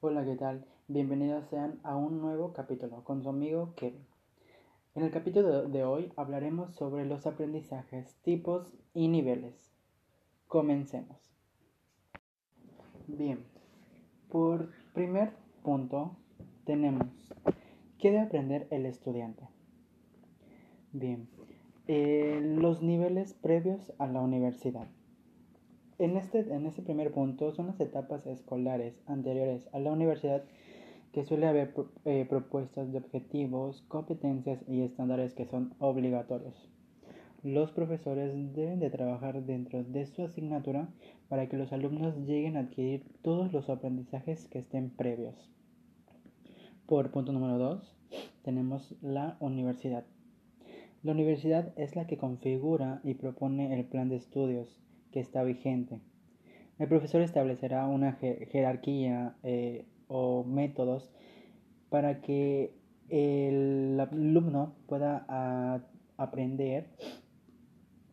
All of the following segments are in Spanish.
Hola, ¿qué tal? Bienvenidos sean a un nuevo capítulo con su amigo Kevin. En el capítulo de hoy hablaremos sobre los aprendizajes, tipos y niveles. Comencemos. Bien, por primer punto tenemos ¿qué debe aprender el estudiante? Bien, eh, los niveles previos a la universidad. En este, en este primer punto son las etapas escolares anteriores a la universidad que suele haber eh, propuestas de objetivos, competencias y estándares que son obligatorios. Los profesores deben de trabajar dentro de su asignatura para que los alumnos lleguen a adquirir todos los aprendizajes que estén previos. Por punto número 2 tenemos la universidad. La universidad es la que configura y propone el plan de estudios que está vigente. El profesor establecerá una jerarquía eh, o métodos para que el alumno pueda aprender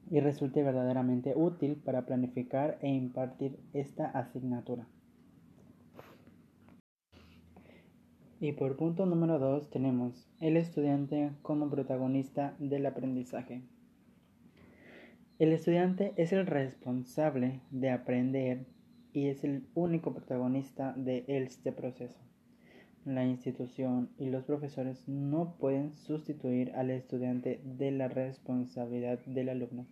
y resulte verdaderamente útil para planificar e impartir esta asignatura. Y por punto número 2 tenemos el estudiante como protagonista del aprendizaje. El estudiante es el responsable de aprender y es el único protagonista de este proceso. La institución y los profesores no pueden sustituir al estudiante de la responsabilidad del alumno.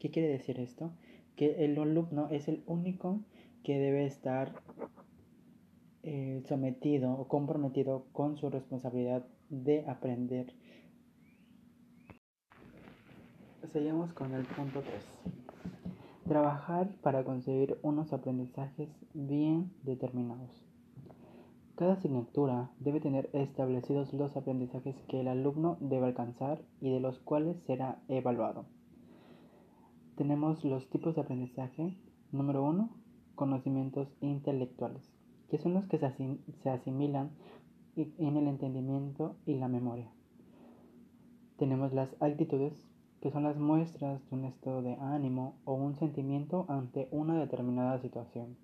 ¿Qué quiere decir esto? Que el alumno es el único que debe estar eh, sometido o comprometido con su responsabilidad de aprender Seguimos con el punto 3. Trabajar para conseguir unos aprendizajes bien determinados. Cada asignatura debe tener establecidos los aprendizajes que el alumno debe alcanzar y de los cuales será evaluado. Tenemos los tipos de aprendizaje. Número 1. Conocimientos intelectuales, que son los que se asimilan en el entendimiento y la memoria. Tenemos las actitudes que son las muestras de un estado de ánimo o un sentimiento ante una determinada situación.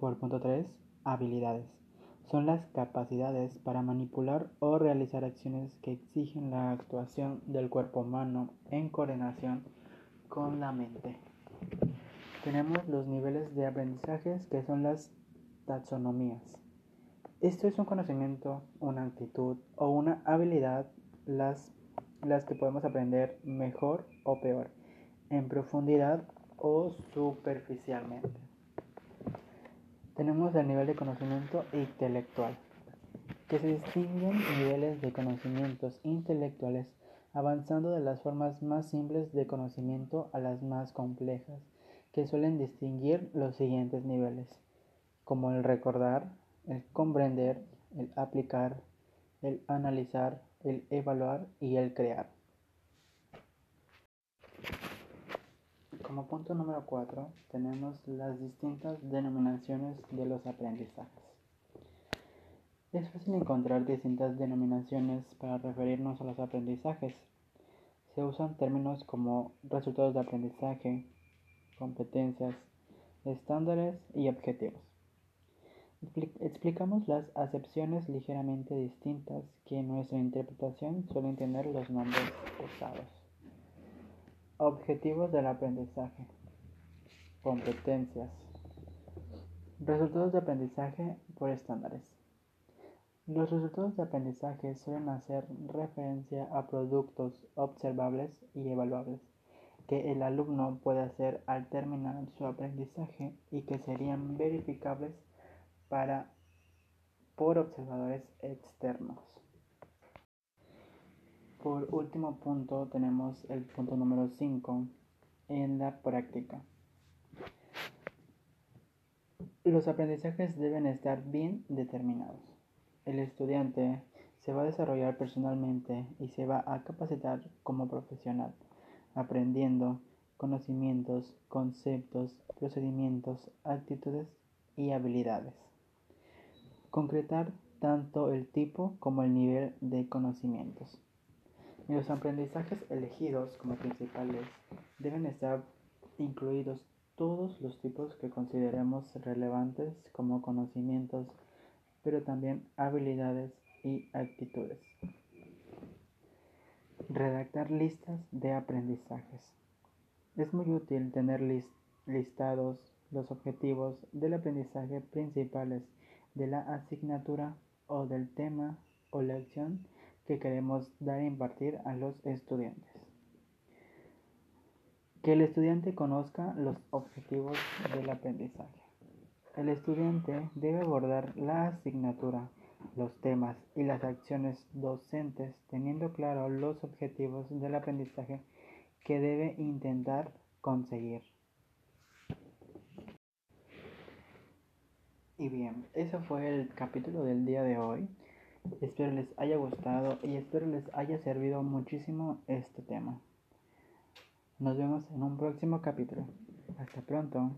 Por punto 3, habilidades. Son las capacidades para manipular o realizar acciones que exigen la actuación del cuerpo humano en coordinación con la mente. Tenemos los niveles de aprendizajes que son las taxonomías. Esto es un conocimiento, una actitud o una habilidad, las las que podemos aprender mejor o peor, en profundidad o superficialmente. Tenemos el nivel de conocimiento intelectual, que se distinguen niveles de conocimientos intelectuales avanzando de las formas más simples de conocimiento a las más complejas, que suelen distinguir los siguientes niveles, como el recordar, el comprender, el aplicar, el analizar, el evaluar y el crear. Como punto número 4 tenemos las distintas denominaciones de los aprendizajes. Es fácil encontrar distintas denominaciones para referirnos a los aprendizajes. Se usan términos como resultados de aprendizaje, competencias, estándares y objetivos. Explicamos las acepciones ligeramente distintas que en nuestra interpretación suelen tener los nombres usados. Objetivos del aprendizaje. Competencias. Resultados de aprendizaje por estándares. Los resultados de aprendizaje suelen hacer referencia a productos observables y evaluables que el alumno puede hacer al terminar su aprendizaje y que serían verificables para por observadores externos. Por último punto tenemos el punto número 5 en la práctica. Los aprendizajes deben estar bien determinados. El estudiante se va a desarrollar personalmente y se va a capacitar como profesional, aprendiendo conocimientos, conceptos, procedimientos, actitudes y habilidades concretar tanto el tipo como el nivel de conocimientos. Y los aprendizajes elegidos como principales deben estar incluidos todos los tipos que consideremos relevantes como conocimientos, pero también habilidades y actitudes. Redactar listas de aprendizajes. Es muy útil tener listados los objetivos del aprendizaje principales de la asignatura o del tema o lección que queremos dar a impartir a los estudiantes. Que el estudiante conozca los objetivos del aprendizaje. El estudiante debe abordar la asignatura, los temas y las acciones docentes teniendo claro los objetivos del aprendizaje que debe intentar conseguir. Y bien, ese fue el capítulo del día de hoy. Espero les haya gustado y espero les haya servido muchísimo este tema. Nos vemos en un próximo capítulo. Hasta pronto.